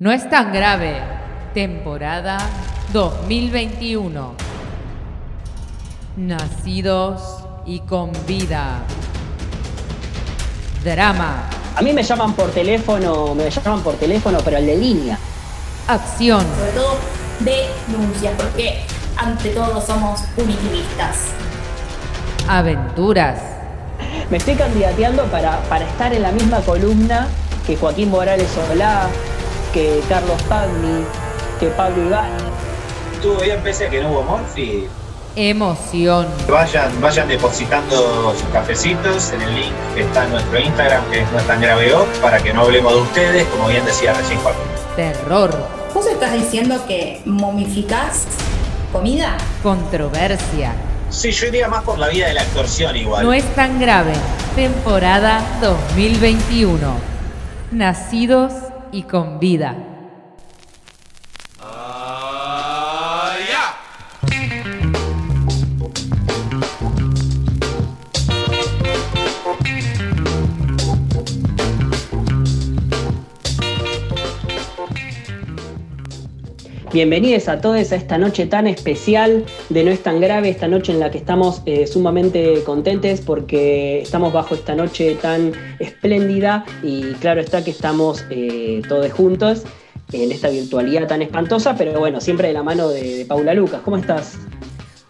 No es tan grave. Temporada 2021. Nacidos y con vida. Drama, A mí me llaman por teléfono, me llaman por teléfono, pero el de línea. acción, sobre todo denuncias, porque ante todo somos punitivistas. aventuras, Me estoy candidateando para, para estar en la misma columna que Joaquín Morales Solá, que Carlos Pagni, que Pablo Ibáñez. Estuvo bien pese a que no hubo Morphy. emoción, Vayan, vayan depositando sus cafecitos en el link que está en nuestro Instagram, que es no es tan grave para que no hablemos de ustedes, como bien decía recién Joaquín. terror, ¿Vos estás diciendo que momificás comida? controversia. Sí, yo iría más por la vía de la extorsión igual. No es tan grave. Temporada 2021. Nacidos y con vida. Bienvenidos a todos a esta noche tan especial de No es tan grave, esta noche en la que estamos eh, sumamente contentes porque estamos bajo esta noche tan espléndida y claro está que estamos eh, todos juntos en esta virtualidad tan espantosa, pero bueno, siempre de la mano de, de Paula Lucas. ¿Cómo estás?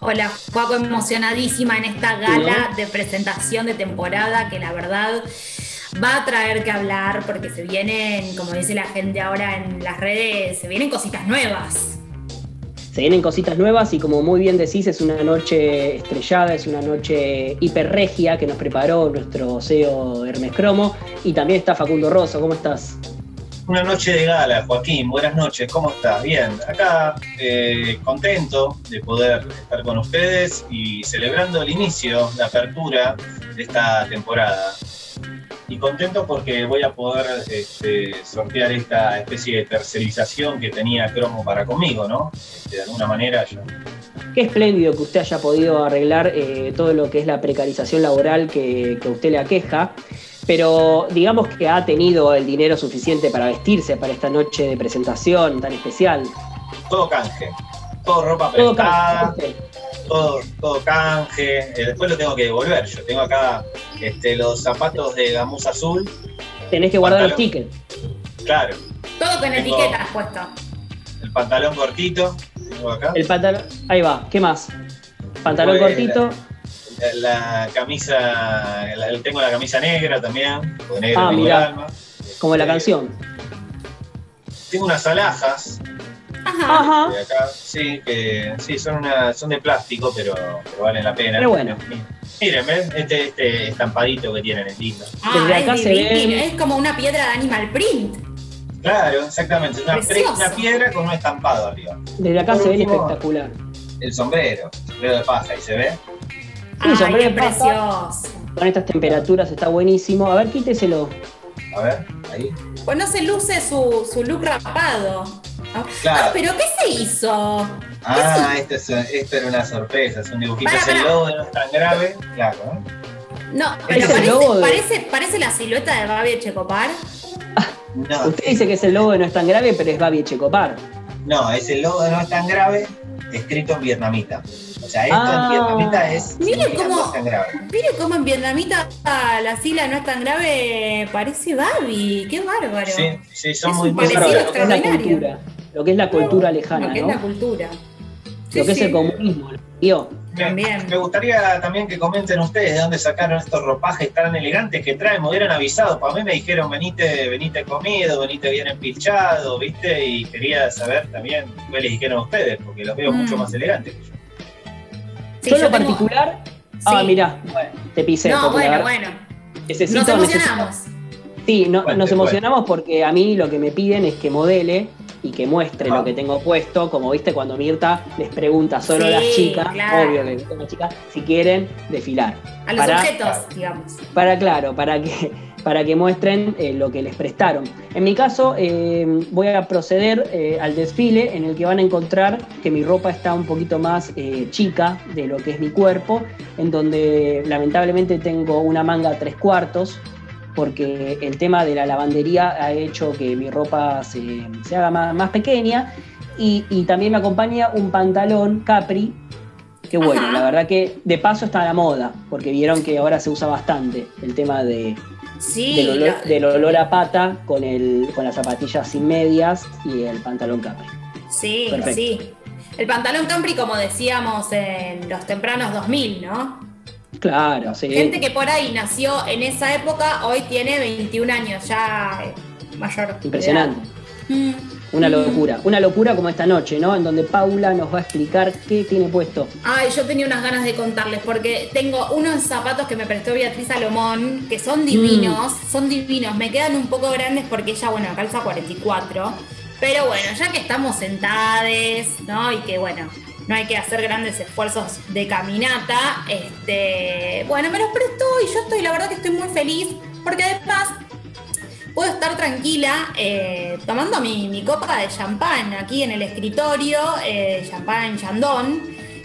Hola, Juaco, emocionadísima en esta gala de presentación de temporada que la verdad va a traer que hablar porque se vienen, como dice la gente ahora en las redes, se vienen cositas nuevas. Se vienen cositas nuevas y como muy bien decís, es una noche estrellada, es una noche hiperregia que nos preparó nuestro CEO Hermes Cromo y también está Facundo Rosso. ¿Cómo estás? Una noche de gala, Joaquín, buenas noches, ¿cómo estás? Bien, acá eh, contento de poder estar con ustedes y celebrando el inicio, la apertura de esta temporada. Y contento porque voy a poder este, sortear esta especie de tercerización que tenía Cromo para conmigo, ¿no? Este, de alguna manera yo Qué espléndido que usted haya podido arreglar eh, todo lo que es la precarización laboral que, que usted le aqueja, pero digamos que ha tenido el dinero suficiente para vestirse para esta noche de presentación tan especial. todo canje, todo ropa Todo prestada, canje. Todo, todo canje. Eh, después lo tengo que devolver. Yo tengo acá este, los zapatos de gamuza azul, Tenés que guardar los tickets. claro. Todo con Tengo- etiquetas puesto. El pantalón cortito, tengo acá. El pantalón. Ahí va, ¿qué más? Pantalón cortito. La, la camisa, la- tengo la camisa negra también, negra Ah, tengo el mirá. alma. Como la Este, canción. Tengo unas alhajas Ajá. Ajá. de acá, sí, que sí, son, una, son de plástico, pero, pero valen la pena. Pero bueno. Miren, ¿ves? Este, este estampadito que tienen es lindo. Ah, Desde es acá se divino, ven- es como una piedra de animal print. Claro, exactamente. Una, una piedra con un estampado arriba. Desde acá Por se ve espectacular. El sombrero, el sombrero de paja, y se ve. Ay, sombrero qué de paja. precioso. Con estas temperaturas está buenísimo. A ver, quíteselo. A ver, ahí. Pues no se luce su, su look rapado. Ah, Claro. pero ¿qué se hizo? Ah, esto, es, esto era una sorpresa, es un dibujito, Pará, es el de no es tan grave. Claro. No, pero ¿Es el parece, de- parece, parece la silueta de Babi Checopar. No, Usted dice que es el logo de No es tan grave, pero es Babi Echecopar. no, es el logo de no es tan grave, escrito en vietnamita. O sea, esto Ah. en vietnamita es Mire cómo- no es tan grave. Mire cómo en vietnamita la sigla no es tan grave, parece Babi. Qué bárbaro. Sí, sí, son Es muy un muy parecido extraordinario. Lo que es la cultura lejana, Lo que ¿no? es la cultura. Sí, Lo que es el comunismo. ¿Vio? Me, También. me gustaría también que comenten ustedes de dónde sacaron estos ropajes tan elegantes que traen. Me hubieran avisado. Para mí me dijeron, venite, venite comido, venite bien empilchado, ¿viste? Y quería saber también qué les dijeron a ustedes, porque los veo Mm. mucho más elegantes que yo. Sí, yo en yo lo tengo- particular. Ah, Sí. mirá, bueno, te pisé. No, bueno, bueno. Necesito, Nos necesito- emocionamos. Sí, no- Cuente, nos emocionamos porque a mí lo que me piden es que modele y que muestre Ah. lo que tengo puesto. Como viste, cuando Mirta les pregunta solo a las chicas, claro. obvio que las chicas, si quieren desfilar. A los Para- objetos, digamos. Para, claro, para que, para que muestren eh, lo que les prestaron. En mi caso, eh, voy a proceder eh, al desfile en el que van a encontrar que mi ropa está un poquito más eh, chica de lo que es mi cuerpo, en donde lamentablemente tengo una manga tres cuartos, porque el tema de la lavandería ha hecho que mi ropa se, haga más, pequeña. Y, también me acompaña un pantalón Capri, que bueno, la verdad que de paso está a la moda, porque vieron que ahora se usa bastante el tema de, del, olor, a pata con, el, con las zapatillas sin medias y el pantalón Capri. Sí, sí. El pantalón Capri, como decíamos en los tempranos 2000, ¿no? Claro, sí. Gente que por ahí nació en esa época, hoy tiene 21 años, ya mayor. Impresionante. Mm. Una mm. locura, una locura como esta noche, ¿no? En donde Paula nos va a explicar qué tiene puesto. Ay, yo tenía unas ganas de contarles porque tengo unos zapatos que me prestó Beatriz Salomón, que son divinos, mm. son divinos. Me quedan un poco grandes porque ella, bueno, calza 44. Pero bueno, ya que estamos sentades, ¿no? Y que bueno, no hay que hacer grandes esfuerzos de caminata, este, bueno, me los prestó y yo estoy, la verdad que estoy muy feliz, porque además puedo estar tranquila eh, tomando mi, copa de champán aquí en el escritorio, eh, champán Chandon.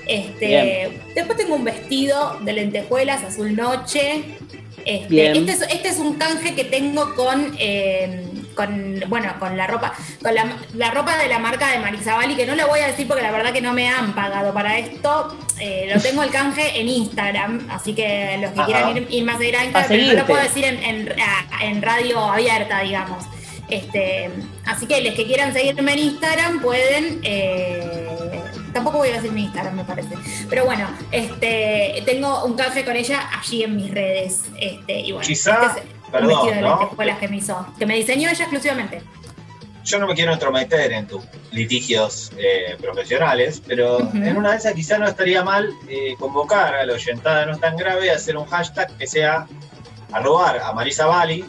Este, después tengo un vestido de lentejuelas azul noche. Este, este, es, este es un canje que tengo con eh, con, bueno, con la ropa, con la, ropa de la marca de Marizabali, que no le voy a decir porque la verdad que no me han pagado para esto. Eh, lo tengo el canje en Instagram, así que los que quieran ir, más a Instagram, pero no lo puedo decir en, radio abierta, digamos. Este, así que los que quieran seguirme en Instagram pueden. Eh, tampoco voy a decir mi Instagram, me parece. Pero bueno, este, tengo un canje con ella allí en mis redes. Este, y bueno, Quizá este un vestido de lentejuelas que me hizo, que me diseñó ella exclusivamente. Yo no me quiero entrometer en tus litigios eh, profesionales, pero en una de esas quizá no estaría mal eh, convocar a la oyentada. No tan grave a hacer un hashtag que sea arrobar a Marisa Bali,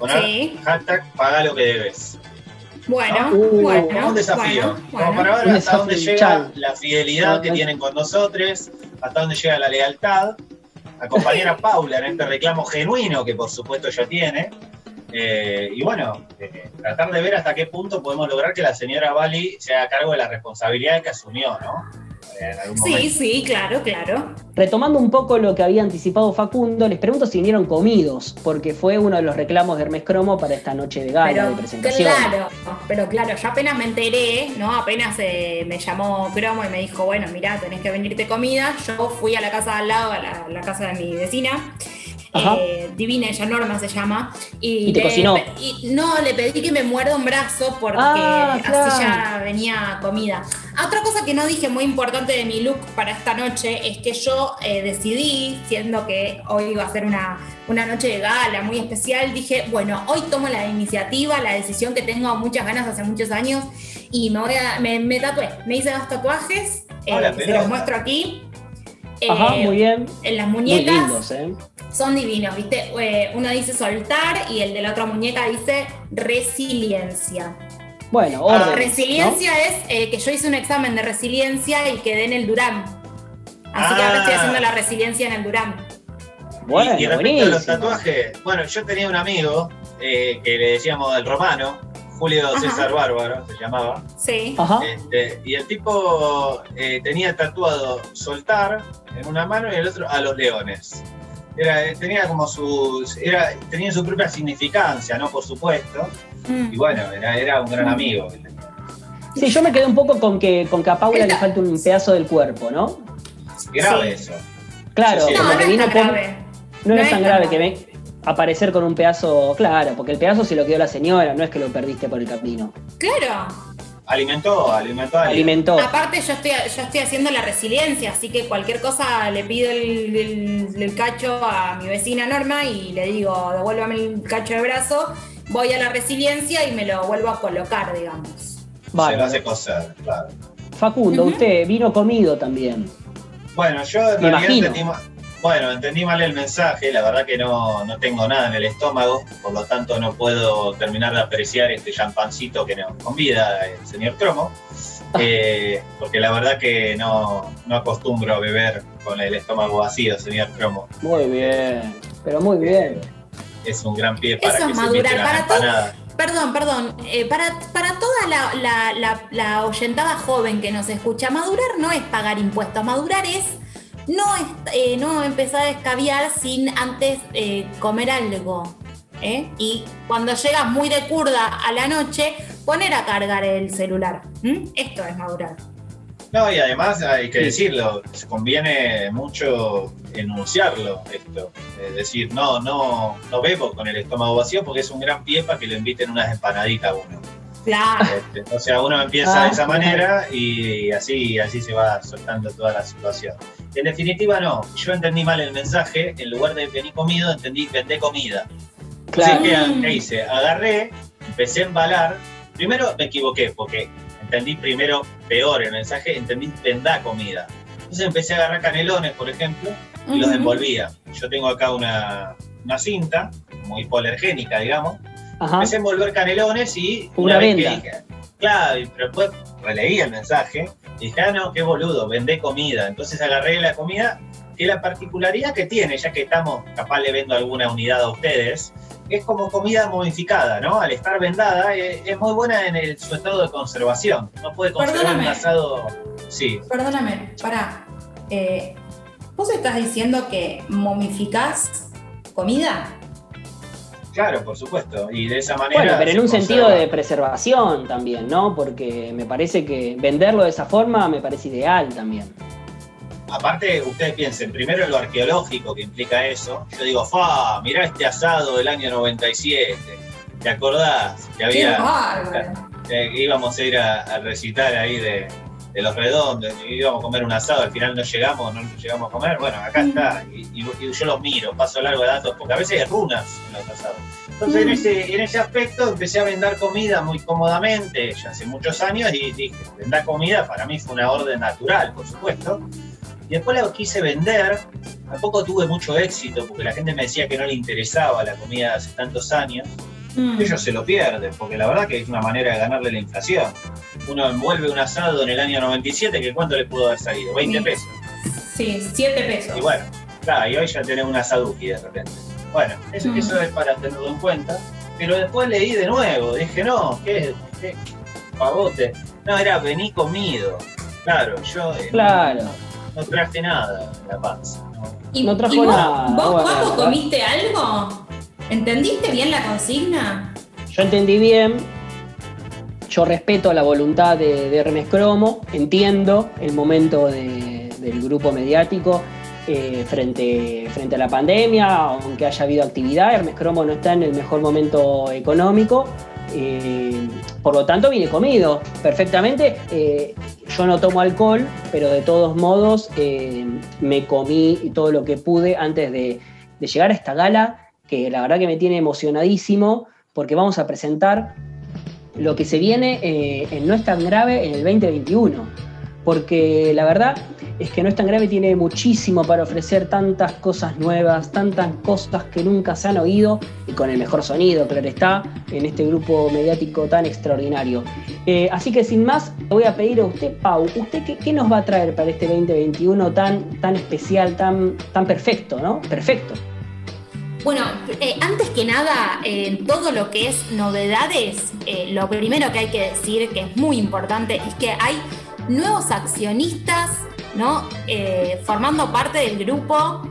poner hashtag paga lo que debes. Bueno, uh, bueno. Un desafío. Como para ver hasta dónde llega la fidelidad que tienen con nosotros, hasta dónde llega la lealtad acompañar a Paula en este reclamo genuino que por supuesto ya tiene. Eh, y bueno, eh, tratar de ver hasta qué punto podemos lograr que la señora Bali se haga cargo de la responsabilidad que asumió, ¿no? Sí, sí, claro, claro. Retomando un poco lo que había anticipado Facundo, les pregunto si vinieron comidos, porque fue uno de los reclamos de Hermes Cromo para esta noche de gala, de presentación. Claro, pero claro, yo apenas me enteré, ¿no? Apenas eh, me llamó Cromo y me dijo, bueno, mirá, tenés que venirte comida. Yo fui a la casa de al lado, a la casa de mi vecina. Eh, Divina, ella Norma se llama. Y, te cocinó. Y no, le pedí que me muerda un brazo porque ah, así ya venía comida. Otra cosa que no dije muy importante de mi look para esta noche es que yo eh, decidí, siendo que hoy iba a ser una, una noche de gala muy especial, dije, bueno, hoy tomo la iniciativa, la decisión que tengo muchas ganas hace muchos años y me voy a, me, tatué, me hice dos tatuajes, eh, se los muestro aquí. Ajá, muy bien. En las muñecas. ¿eh? son divinos, ¿viste? Eh, uno dice soltar y el de la otra muñeca dice resiliencia. Bueno, orden, Resiliencia es eh, que yo hice un examen de resiliencia y quedé en el Durán. Así que ahora estoy ah. haciendo la resiliencia en el Durán. Bueno, y, respecto a los tatuajes, bueno, yo tenía un amigo eh, que le decíamos el romano, Julio César Bárbaro se llamaba. Sí. Este, y el tipo tenía tatuado soltar en una mano y el otro a los leones tenía como su, era, tenía su propia significancia, ¿no? Por supuesto. Mm. Y bueno, era, un gran mm. amigo. Sí, yo me quedé un poco con que, con que a Paula le falta un pedazo del cuerpo, ¿no? Grave eso. Claro, no, no, es tan grave. No, es tan grave que ve aparecer con un pedazo, claro, porque el pedazo se lo quedó la señora, no es que lo perdiste por el camino. Claro. Alimentó, alimentó, alimentó. Aparte yo estoy, yo estoy haciendo la resiliencia, así que cualquier cosa le pido el, cacho a mi vecina Norma y le digo, devuélvame el cacho de brazo, voy a la resiliencia y me lo vuelvo a colocar, digamos. Vale. Se lo hace coser, claro. Facundo, usted vino comido también. Bueno, yo en realidad bueno, entendí mal el mensaje, la verdad que no, tengo nada en el estómago, por lo tanto no puedo terminar de apreciar este champancito que nos convida el señor Cromo, eh, porque la verdad que no, acostumbro a beber con el estómago vacío, señor Cromo. Muy bien, pero muy bien. Es un gran pie para que madurar. se para todo, Perdón, perdón. Eh, para, para toda la, la, la, la oyentada joven que nos escucha, madurar no es pagar impuestos, madurar es no, eh, no empezar a escabiar sin antes eh, comer algo. ¿eh? Y cuando llegas muy de curda a la noche, poner a cargar el celular. Esto es madurar. No, y además hay que decirlo, conviene mucho enunciarlo esto. Es decir, no, no, no bebo con el estómago vacío porque es un gran pie para que le inviten unas empanaditas a uno. Claro. Este, o sea, uno empieza de esa ah. manera y así, así se va soltando toda la situación. En definitiva, no. Yo entendí mal el mensaje. En lugar de venir comido, entendí vendé comida. Claro. ¿qué, hice? Agarré, empecé a embalar. Primero me equivoqué porque entendí primero peor el mensaje, entendí vendá comida. Entonces empecé a agarrar canelones, por ejemplo, y los envolvía. Yo tengo acá una, una cinta, muy hipoalergénica, digamos, Empecé a envolver canelones y una, vez que dije, claro, pero después releí el mensaje y dije, ah, no, qué boludo, vendé comida. Entonces agarré la comida, que la particularidad que tiene, ya que estamos, capaz le vendo alguna unidad a ustedes, es como comida modificada, ¿no? Al estar vendada, eh, es, muy buena en el, su estado de conservación. No puede conservar un asado. Sí. Perdóname, pará. Eh, ¿Vos estás diciendo que momificás comida? Claro, por supuesto. Y de esa manera. Bueno, pero en un sentido de preservación también, ¿no? Porque me parece que venderlo de esa forma me parece ideal también. Aparte, ustedes piensen, primero en lo arqueológico que implica eso. Yo digo, fa, mirá este asado del año 97. ¿Te acordás? Que había. Que íbamos a ir a recitar ahí de, de los redondos, íbamos a comer un asado, al final no llegamos, no llegamos a comer, bueno, acá está, y, yo los miro, paso largo de datos, porque a veces hay runas en los asados. Entonces en, ese, en ese aspecto empecé a vender comida muy cómodamente, ya hace muchos años, y dije, vender comida para mí fue una orden natural, por supuesto. Y después la quise vender, tampoco tuve mucho éxito, porque la gente me decía que no le interesaba la comida hace tantos años. Mm. Ellos se lo pierden, porque la verdad que es una manera de ganarle la inflación. Uno envuelve un asado en el año 97, que ¿cuánto le pudo haber salido? 20 pesos. Sí, 7 pesos. Y bueno, claro, y hoy ya tenés un asaduki de repente. Bueno, eso, mm. eso es para tenerlo en cuenta. Pero después leí de nuevo, dije, no, ¿qué? qué pavote. No, era vení comido. Claro, yo eh, claro. No, traje nada en la panza. ¿Y, no trajo nada. ¿Vos, Paco, comiste algo? ¿Entendiste bien la consigna? Yo entendí bien. Yo respeto la voluntad de, Hermes Cromo, entiendo el momento del grupo mediático eh, frente, frente a la pandemia, aunque haya habido actividad, Hermes Cromo no está en el mejor momento económico, eh, por lo tanto viene comido perfectamente. Eh, yo no tomo alcohol, pero de todos modos me comí todo lo que pude antes de llegar a esta gala que la verdad que me tiene emocionadísimo porque vamos a presentar lo que se viene eh, en No es tan grave en el 2021. Porque la verdad es que No es tan grave tiene muchísimo para ofrecer tantas cosas nuevas, tantas cosas que nunca se han oído y con el mejor sonido, claro está, en este grupo mediático tan extraordinario. Eh, así que sin más, le voy a pedir a usted, Pau, ¿usted qué, nos va a traer para este 2021 tan, tan especial, tan, tan perfecto, ¿no? Perfecto. Bueno, eh, antes que nada, en todo lo que es novedades, eh, lo primero que hay que decir, que es muy importante, es que hay nuevos accionistas, ¿no? Eh, formando parte del grupo.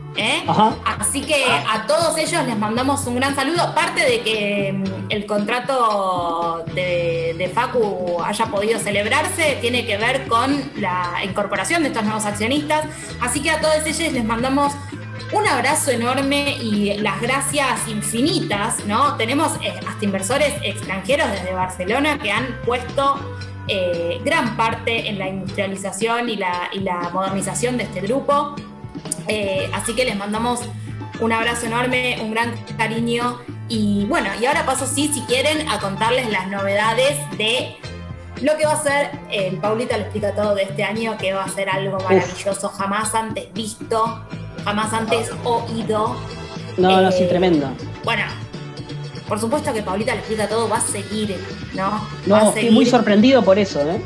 Así que a todos ellos les mandamos un gran saludo. Aparte de que mm, el contrato de, de, Facu haya podido celebrarse, tiene que ver con la incorporación de estos nuevos accionistas. Así que a todos ellos les mandamos un abrazo enorme y las gracias infinitas, ¿no? Tenemos eh, hasta inversores extranjeros desde Barcelona que han puesto eh, gran parte en la industrialización y la, modernización de este grupo. Eh, así que les mandamos un abrazo enorme, un gran cariño. Y bueno, y ahora paso sí, si quieren, a contarles las novedades de lo que va a ser, Paulita lo explica todo de este año, que va a ser algo maravilloso, jamás antes visto jamás antes oído. No, no, sí, eh, tremendo. Bueno, por supuesto que Paulita le explica todo, va a seguir, ¿no? No, estoy muy sorprendido por eso, ¿eh?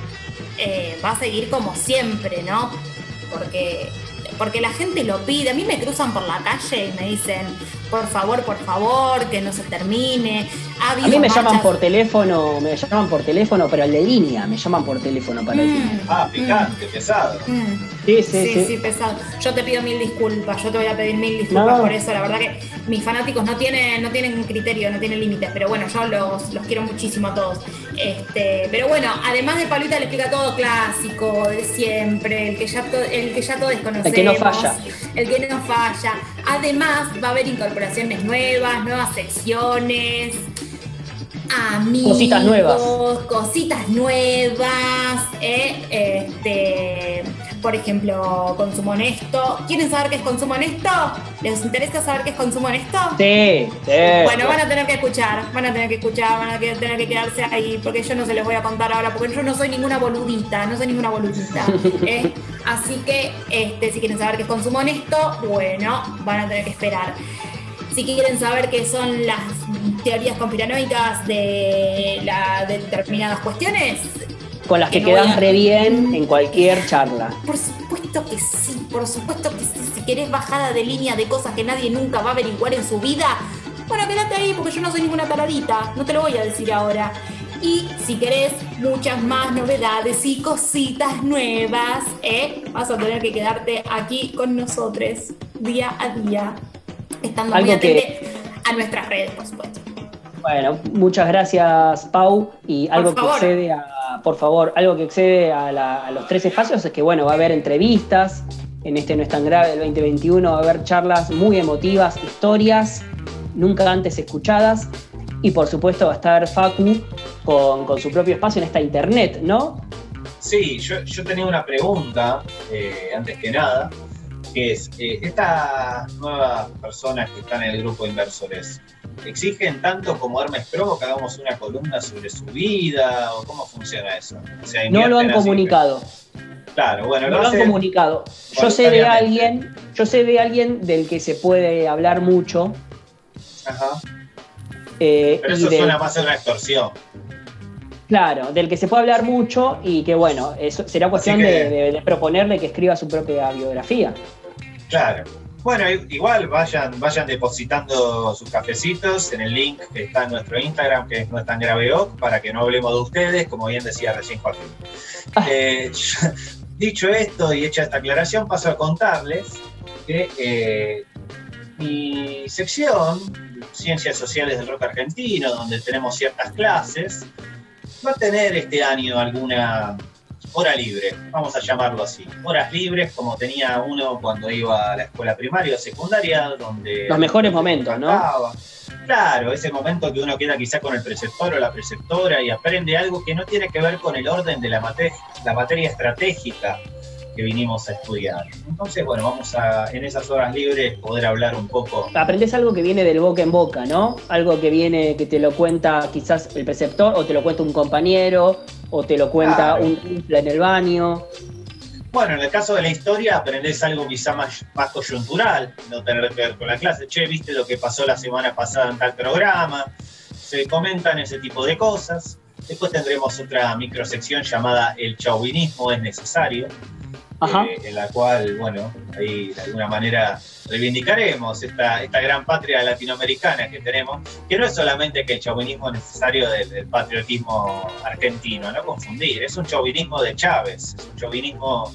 ¿eh? Va a seguir como siempre, ¿no? Porque, porque la gente lo pide. A mí me cruzan por la calle y me dicen, por favor, por favor, que no se termine. A mí me llaman por teléfono, me llaman por teléfono, pero el de línea, me llaman por teléfono para mm, Ah, picante, pesado. Mm. Sí, sí, sí, pesado. Yo te pido mil disculpas, yo te voy a pedir mil disculpas por eso. La verdad que mis fanáticos no tienen, no tienen criterio, no tienen límites, pero bueno, yo los, los quiero muchísimo a todos. Este, pero bueno, además de Paulita le explica todo clásico, de siempre, el que ya, el que ya todos desconocemos. El que no falla. El que no falla. Además, va a haber incorporaciones nuevas, nuevas secciones amigos, cositas nuevas, cositas nuevas, ¿eh? este, por ejemplo, consumo honesto. ¿Quieren saber qué es consumo honesto? ¿Les interesa saber qué es consumo honesto? Sí, sí. Bueno, van a tener que escuchar, van a tener que escuchar, van a tener que quedarse ahí, porque yo no se les voy a contar ahora, porque yo no soy ninguna boludita, no soy ninguna boludita. ¿eh? Así que, este, si quieren saber qué es consumo honesto, bueno, van a tener que esperar. Si quieren saber qué son las teorías conspiranoicas de, la, determinadas cuestiones. Con las que, quedan re bien en cualquier charla. Por supuesto que sí, por supuesto que sí. Si querés bajada de línea de cosas que nadie nunca va a averiguar en su vida, bueno, quédate ahí porque yo no soy ninguna taradita, no te lo voy a decir ahora. Y si querés muchas más novedades y cositas nuevas, ¿eh? vas a tener que quedarte aquí con nosotros día a día estando muy a nuestras redes, por supuesto. Bueno, muchas gracias, Pau. Y algo que excede a, por favor, algo que excede a, los tres espacios es que, bueno, va a haber entrevistas. En este No es tan grave del 2021 va a haber charlas muy emotivas, historias nunca antes escuchadas. Y por supuesto va a estar Facu con, su propio espacio en esta internet, ¿no? Sí, yo, tenía una pregunta, eh, antes que nada que es, eh, estas nuevas personas que están en el grupo de inversores, ¿exigen tanto como Hermes Pro que hagamos una columna sobre su vida o cómo funciona eso? no lo han comunicado. Claro, bueno, no lo, han comunicado. Yo sé de alguien, yo sé de alguien del que se puede hablar mucho. Ajá. Eh, Pero eso suena más a una extorsión. Claro, del que se puede hablar mucho y que bueno, eso será cuestión de, proponerle que escriba su propia biografía. Claro. Bueno, igual vayan, vayan depositando sus cafecitos en el link que está en nuestro Instagram, que no es tan grave para que no hablemos de ustedes, como bien decía recién Joaquín. Ah. Eh, dicho esto y hecha esta aclaración, paso a contarles que eh, mi sección, Ciencias Sociales del Rock Argentino, donde tenemos ciertas clases, va a tener este año alguna hora libre, vamos a llamarlo así. Horas libres como tenía uno cuando iba a la escuela primaria o secundaria, donde... Los mejores momentos, ¿no? Claro, ese momento que uno queda quizá con el preceptor o la preceptora y aprende algo que no tiene que ver con el orden de la, la materia estratégica que vinimos a estudiar. Entonces, bueno, vamos a en esas horas libres poder hablar un poco. Aprendes algo que viene del boca en boca, ¿no? Algo que viene, que te lo cuenta quizás el preceptor, o te lo cuenta un compañero, o te lo cuenta un en el baño. Bueno, en el caso de la historia aprendes algo quizá más, más coyuntural, no tener que ver con la clase. Che, viste lo que pasó la semana pasada en tal programa. Se comentan ese tipo de cosas. Después tendremos otra microsección llamada El chauvinismo es necesario, eh, en la cual, bueno, ahí de alguna manera reivindicaremos esta, esta gran patria latinoamericana que tenemos, que no es solamente que el chauvinismo es necesario del, patriotismo argentino, no confundir, es un chauvinismo de Chávez, es un chauvinismo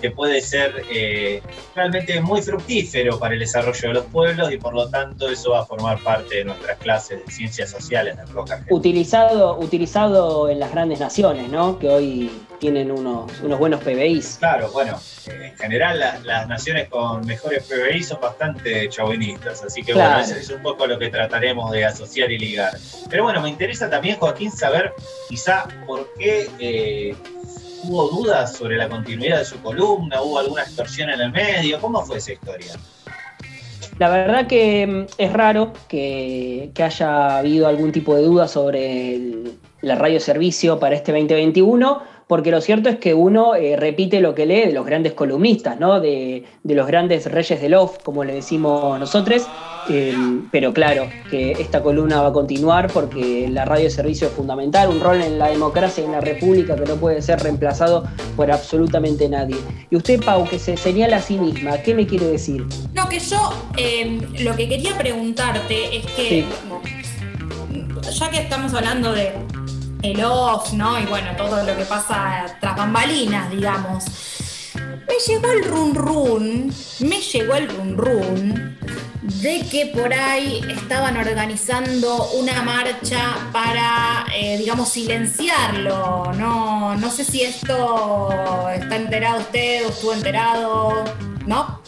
que puede ser eh, realmente muy fructífero para el desarrollo de los pueblos y por lo tanto eso va a formar parte de nuestras clases de ciencias sociales de Roca Utilizado, utilizado en las grandes naciones, ¿no? Que hoy tienen unos, unos buenos PBIs. Claro, bueno, en general las naciones con mejores PBI son bastante chauvinistas, así que bueno, eso es un poco lo que trataremos de asociar y ligar. Pero bueno, me interesa también, Joaquín, saber quizá por qué... Eh, ¿Hubo dudas sobre la continuidad de su columna? ¿Hubo alguna extorsión en el medio? ¿Cómo fue esa historia? La verdad que mm, es raro que, haya habido algún tipo de duda sobre la radio servicio para este 2021, porque lo cierto es que uno eh, repite lo que lee de los grandes columnistas, ¿no? de, los grandes reyes del off, como le decimos nosotros, eh, pero claro, que esta columna va a continuar porque la radio de servicio es fundamental, un rol en la democracia y en la república que no puede ser reemplazado por absolutamente nadie. Y usted, Pau, que se señala a sí misma, ¿qué me quiere decir? No, que yo eh, lo que quería preguntarte es que, ya que estamos hablando de el off, ¿no? Y bueno, todo lo que pasa tras bambalinas, digamos. Me llegó el run run, me llegó el run run de que por ahí estaban organizando una marcha para, eh, digamos, silenciarlo. No, no sé si esto está enterado usted o estuvo enterado, ¿no?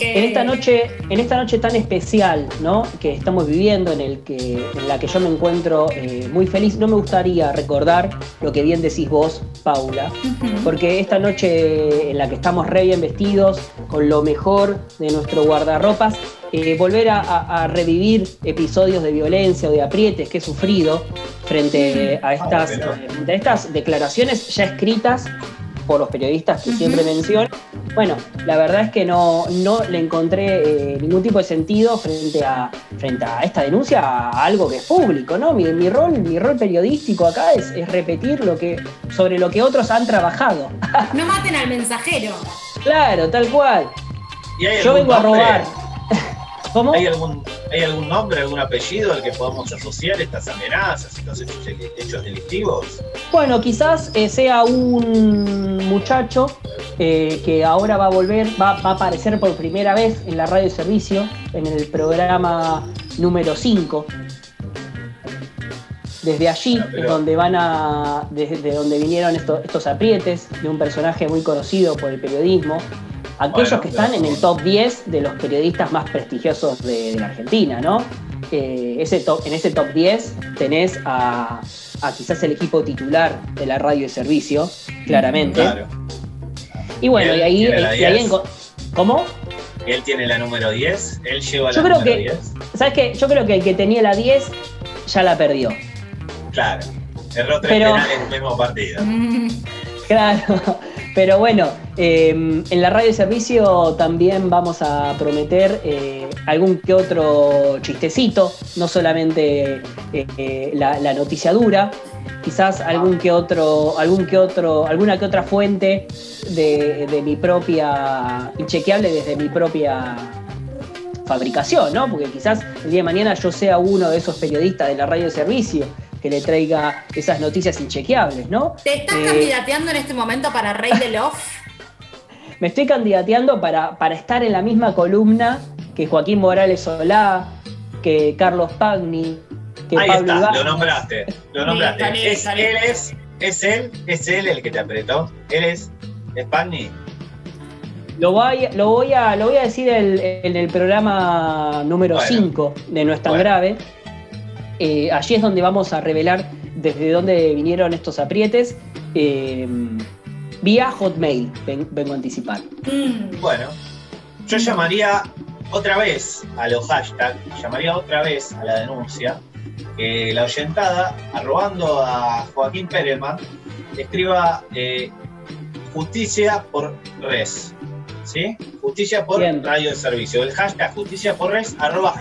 En esta noche, en esta noche tan especial, ¿no? Que estamos viviendo, en el que, en la que yo me encuentro eh, muy feliz, no me gustaría recordar lo que bien decís vos, Paula, porque esta noche en la que estamos re bien vestidos, con lo mejor de nuestro guardarropas, eh, volver a, revivir episodios de violencia o de aprietes que he sufrido frente a estas, ah, a estas declaraciones ya escritas por los periodistas que siempre menciono. Bueno, la verdad es que no, no le encontré eh, ningún tipo de sentido frente a, frente a esta denuncia a algo que es público, ¿no? Mi, mi rol, mi rol periodístico acá es, es, repetir lo que, sobre lo que otros han trabajado. no maten al mensajero. Claro, tal cual. Yo vengo a robar. ¿Cómo? ¿Hay algún, ¿Hay algún nombre, algún apellido al que podamos asociar estas amenazas, estos hechos, delictivos? Bueno, quizás eh, sea un muchacho eh, que ahora va a volver, va, a aparecer por primera vez en la radio de servicio, en el programa número 5. Desde allí es donde van a. desde donde vinieron estos, estos aprietes de un personaje muy conocido por el periodismo, aquellos que están en el top 10 de los periodistas más prestigiosos de, la Argentina, ¿no? ese en ese top 10 tenés a, quizás el equipo titular de la radio de servicio, claramente. Claro. Y bueno, y, ahí, ¿Cómo? Él tiene la número 10, él lleva la creo número que, 10. ¿Sabes qué? Yo creo que el que tenía la 10 ya la perdió. Claro. Erró tres Pero... penales en un mismo partido. Claro. Pero bueno, em, en la radio de servicio también vamos a prometer eh, algún que otro chistecito, no solamente eh, la, noticia dura, quizás algún que otro, algún que otro, alguna que otra fuente de, mi propia, inchequeable desde mi propia fabricación, ¿no? Porque quizás el día de mañana yo sea uno de esos periodistas de la radio de servicio que le traiga esas noticias inchequeables, ¿no? ¿Te estás eh, candidateando en este momento para Rey de Love? Me estoy candidateando para, para estar en la misma columna que Joaquín Morales Solá, que Carlos Pagni, que Ahí está, lo nombraste, lo nombraste. es, Él es, es él, es él el que te apretó. Él es, es Pagni. Lo voy, lo voy, a, lo voy a decir en el programa número 5 de No es tan grave. Eh, allí es donde vamos a revelar desde dónde vinieron estos aprietes. Eh, vía Hotmail, vengo a anticipar. Mm. Bueno, yo llamaría otra vez a los hashtags, llamaría otra vez a la denuncia, que la oyentada, arrobando a Joaquín Perelman, escriba eh, justicia por res. ¿Sí? Justicia por radio de servicio. El hashtag justicia por res, arroba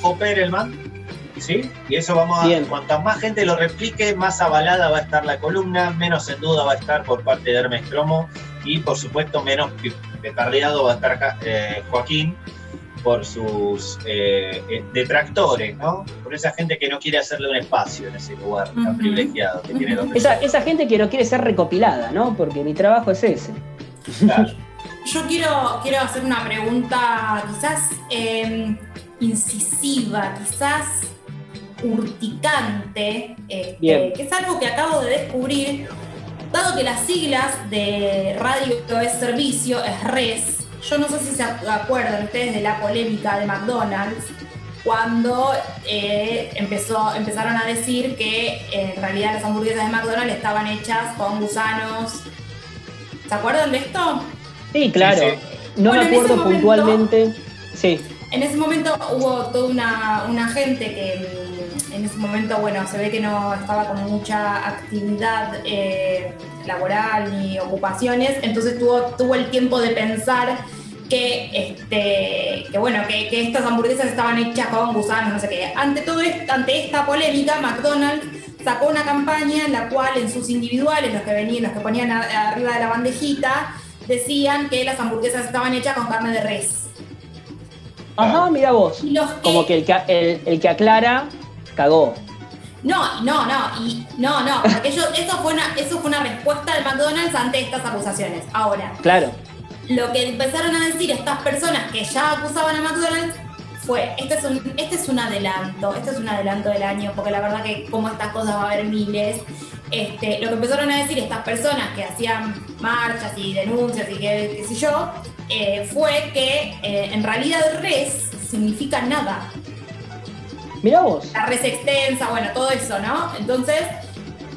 jo, Perelman ¿sí? Y eso vamos a. Cuanto más gente lo replique, más avalada va a estar la columna, menos en duda va a estar por parte de Hermes Cromo y, por supuesto, menos petardeado va a estar eh, Joaquín por sus eh, eh, detractores, ¿no? Por esa gente que no quiere hacerle un espacio en ese lugar tan privilegiado que tiene esa, esa gente que no quiere ser recopilada, ¿no? Porque mi trabajo es ese. Yo quiero, quiero hacer una pregunta quizás em, incisiva, quizás urticante, este, que es algo que acabo de descubrir, dado que las siglas de radio es servicio, es res. Yo no sé si se acuerdan ustedes de la polémica de McDonald's, cuando eh, empezó, empezaron a decir que en realidad las hamburguesas de McDonald's estaban hechas con gusanos. ¿Se acuerdan de esto? Sí, claro. No me acuerdo puntualmente. sí. En ese momento hubo toda una, una gente que en ese momento, bueno, se ve que no estaba con mucha actividad eh, laboral ni ocupaciones, entonces tuvo, tuvo el tiempo de pensar que, este, que bueno, que, que, estas hamburguesas estaban hechas con gusanos, no sé qué. Ante todo esto, ante esta polémica, McDonald's sacó una campaña en la cual en sus individuales, los que venían, los que ponían arriba de la bandejita, decían que las hamburguesas estaban hechas con carne de res. Ajá, mira vos. Como que el que, el, que aclara, cagó. No, no, no, y no, no, porque eso, fue una, eso fue una respuesta del McDonald's ante estas acusaciones. Ahora, claro. Lo que empezaron a decir estas personas que ya acusaban a McDonald's fue, este es un, este es un adelanto, este es un adelanto del año, porque la verdad que como estas cosas va a haber miles. Este, lo que empezaron a decir estas personas que hacían marchas y denuncias y qué, qué sé yo, eh, fue que eh, en realidad res significa nada. Mira vos. La res extensa, bueno, todo eso, ¿no? Entonces,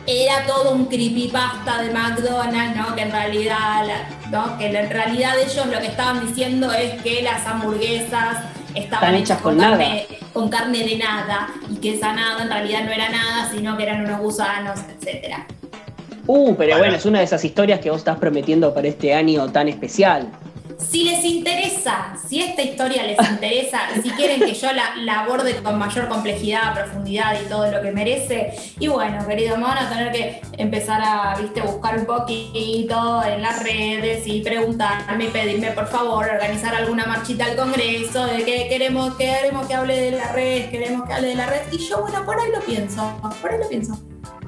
era todo un creepypasta de McDonald's, ¿no? Que en realidad, ¿no? Que en realidad ellos lo que estaban diciendo es que las hamburguesas estaban hechas con, carne, con carne de nada y que esa nada en realidad no era nada, sino que eran unos gusanos, etcétera. Uh, pero bueno, es una de esas historias que vos estás prometiendo para este año tan especial. Si les interesa, si esta historia les interesa, si quieren que yo la, aborde con mayor complejidad, profundidad y todo lo que merece, y bueno, querido, me van a tener que empezar a, viste, buscar un poquito en las redes y preguntarme y pedirme, por favor, organizar alguna marchita al Congreso de que queremos, queremos que hable de la red, queremos que hable de la red, y yo, bueno, por ahí lo pienso, por ahí lo pienso.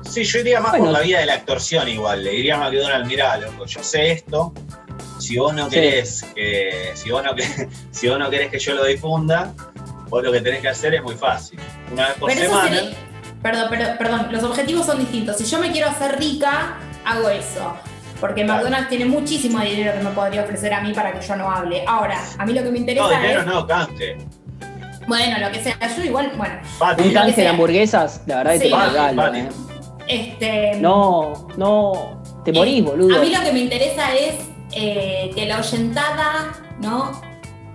Sí, yo iría más por la vía de la extorsión igual. Le diría a McDonald's, mirá, loco, yo sé esto, si vos no querés que, si vos no, si vos no querés que yo lo difunda, vos lo que tenés que hacer es muy fácil. Una vez por semana. perdón, perdón, perdón, los objetivos son distintos. Si yo me quiero hacer rica, hago eso. Porque McDonald's tiene muchísimo dinero que me podría ofrecer a mí para que yo no hable. Ahora, a mí lo que me interesa. No, dinero no, canje. Bueno, lo que sea, yo igual, bueno. Un canje de hamburguesas, la verdad es que te regalo, ¿eh? Este. No, no. Te morís, eh, boludo. A mí lo que me interesa es eh, que la oyentada, ¿no?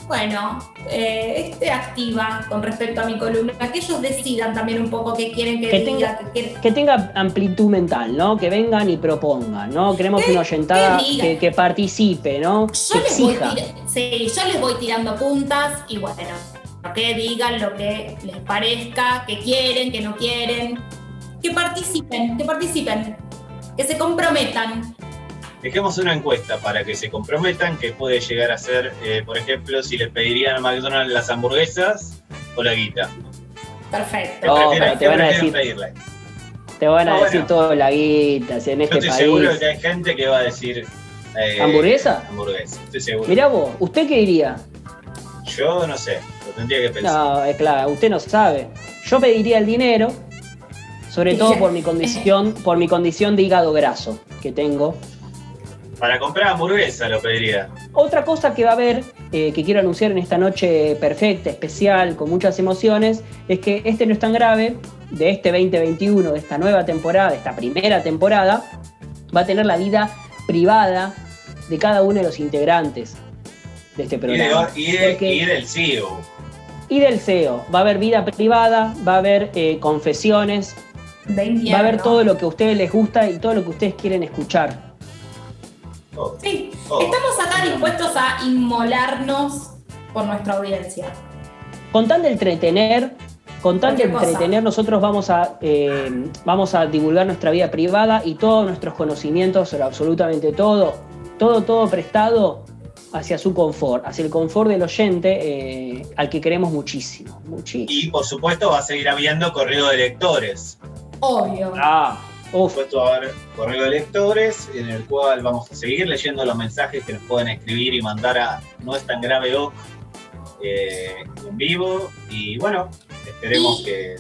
Bueno, eh, esté activa con respecto a mi columna, que ellos decidan también un poco qué quieren que, diga. Tenga, que, tenga amplitud mental, ¿no? Que vengan y propongan, ¿no? Queremos una oyentada que, participe, ¿no? Yo les Voy sí, yo les voy tirando puntas y bueno, que digan lo que les parezca, que quieren, que no quieren, que participen, que participen, que se comprometan. Dejemos una encuesta para que se comprometan, que puede llegar a ser, eh, por ejemplo, si les pedirían a McDonald's las hamburguesas o la guita. Perfecto. te van a decir, te van a decir todo la guita, si en este Yo estoy seguro que hay gente que va a decir... Eh, ¿Hamburguesa? Hamburguesa, estoy seguro. Mirá vos, ¿usted qué diría? Yo no sé, lo tendría que pensar. No, es claro, usted no sabe. Yo pediría el dinero, sobre todo por mi condición, por mi condición de hígado graso que tengo. Para comprar hamburguesa lo pediría. Otra cosa que va a haber, eh, que quiero anunciar en esta noche perfecta, especial, con muchas emociones, es que este no es tan grave, de este 2021, de esta nueva temporada, de esta primera temporada, va a tener la vida privada de cada uno de los integrantes de este programa. Y, del CEO. Y del CEO. Va a haber vida privada, va a haber eh, confesiones, va a haber todo lo que a ustedes les gusta y todo lo que ustedes quieren escuchar. Sí, estamos acá dispuestos a inmolarnos por nuestra audiencia. Con tal de entretener, con tal de entretener, nosotros vamos a, eh, vamos a divulgar nuestra vida privada y todos nuestros conocimientos sobre absolutamente todo, todo, todo prestado hacia su confort, hacia el confort del oyente eh, al que queremos muchísimo, muchísimo. Y por supuesto va a seguir habiendo corrido de lectores. Obvio. Ah, Puesto a haber correo de lectores, en el cual vamos a seguir leyendo los mensajes que nos pueden escribir y mandar a No es tan grave o eh, en vivo. Y bueno, esperemos que.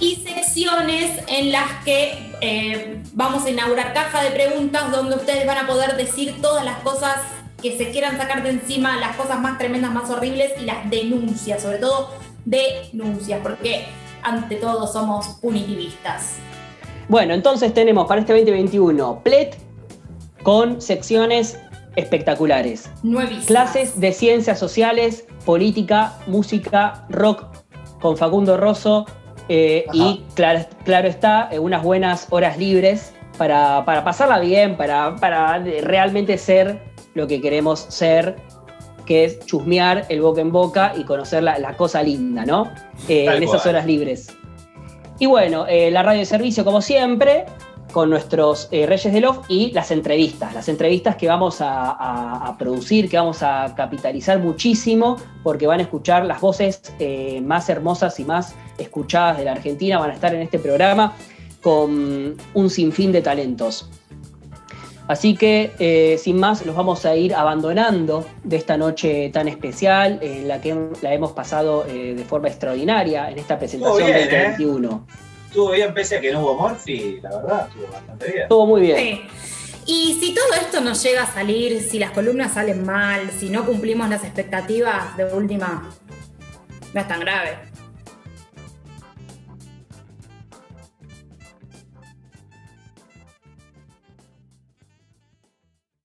Y secciones en las que eh, vamos a inaugurar caja de preguntas donde ustedes van a poder decir todas las cosas que se quieran sacar de encima, las cosas más tremendas, más horribles y las denuncias, sobre todo denuncias, porque ante todo somos punitivistas. Bueno, entonces tenemos para este 2021 PLET con secciones espectaculares. Nuevísimas. Clases de ciencias sociales, política, música, rock con Facundo Rosso Eh, y claro, claro está, eh, unas buenas horas libres para, pasarla bien, para, para, realmente ser lo que queremos ser, que es chusmear el boca en boca y conocer la, cosa linda, ¿no? Eh, en esas horas libres. Y bueno, la radio de servicio, como siempre, con nuestros Reyes de Love y las entrevistas, las entrevistas que vamos a, producir, que vamos a capitalizar muchísimo, porque van a escuchar las voces más hermosas y más escuchadas de la Argentina, van a estar en este programa con un sinfín de talentos. Así que, eh, sin más, los vamos a ir abandonando de esta noche tan especial, en la que la hemos pasado eh, de forma extraordinaria en esta presentación bien, 2021. ¿eh? Estuvo bien, pese a que no hubo Morphy, la verdad, estuvo bastante bien. Estuvo muy bien. Y si todo esto no llega a salir, si las columnas salen mal, si no cumplimos las expectativas de última, no es tan grave.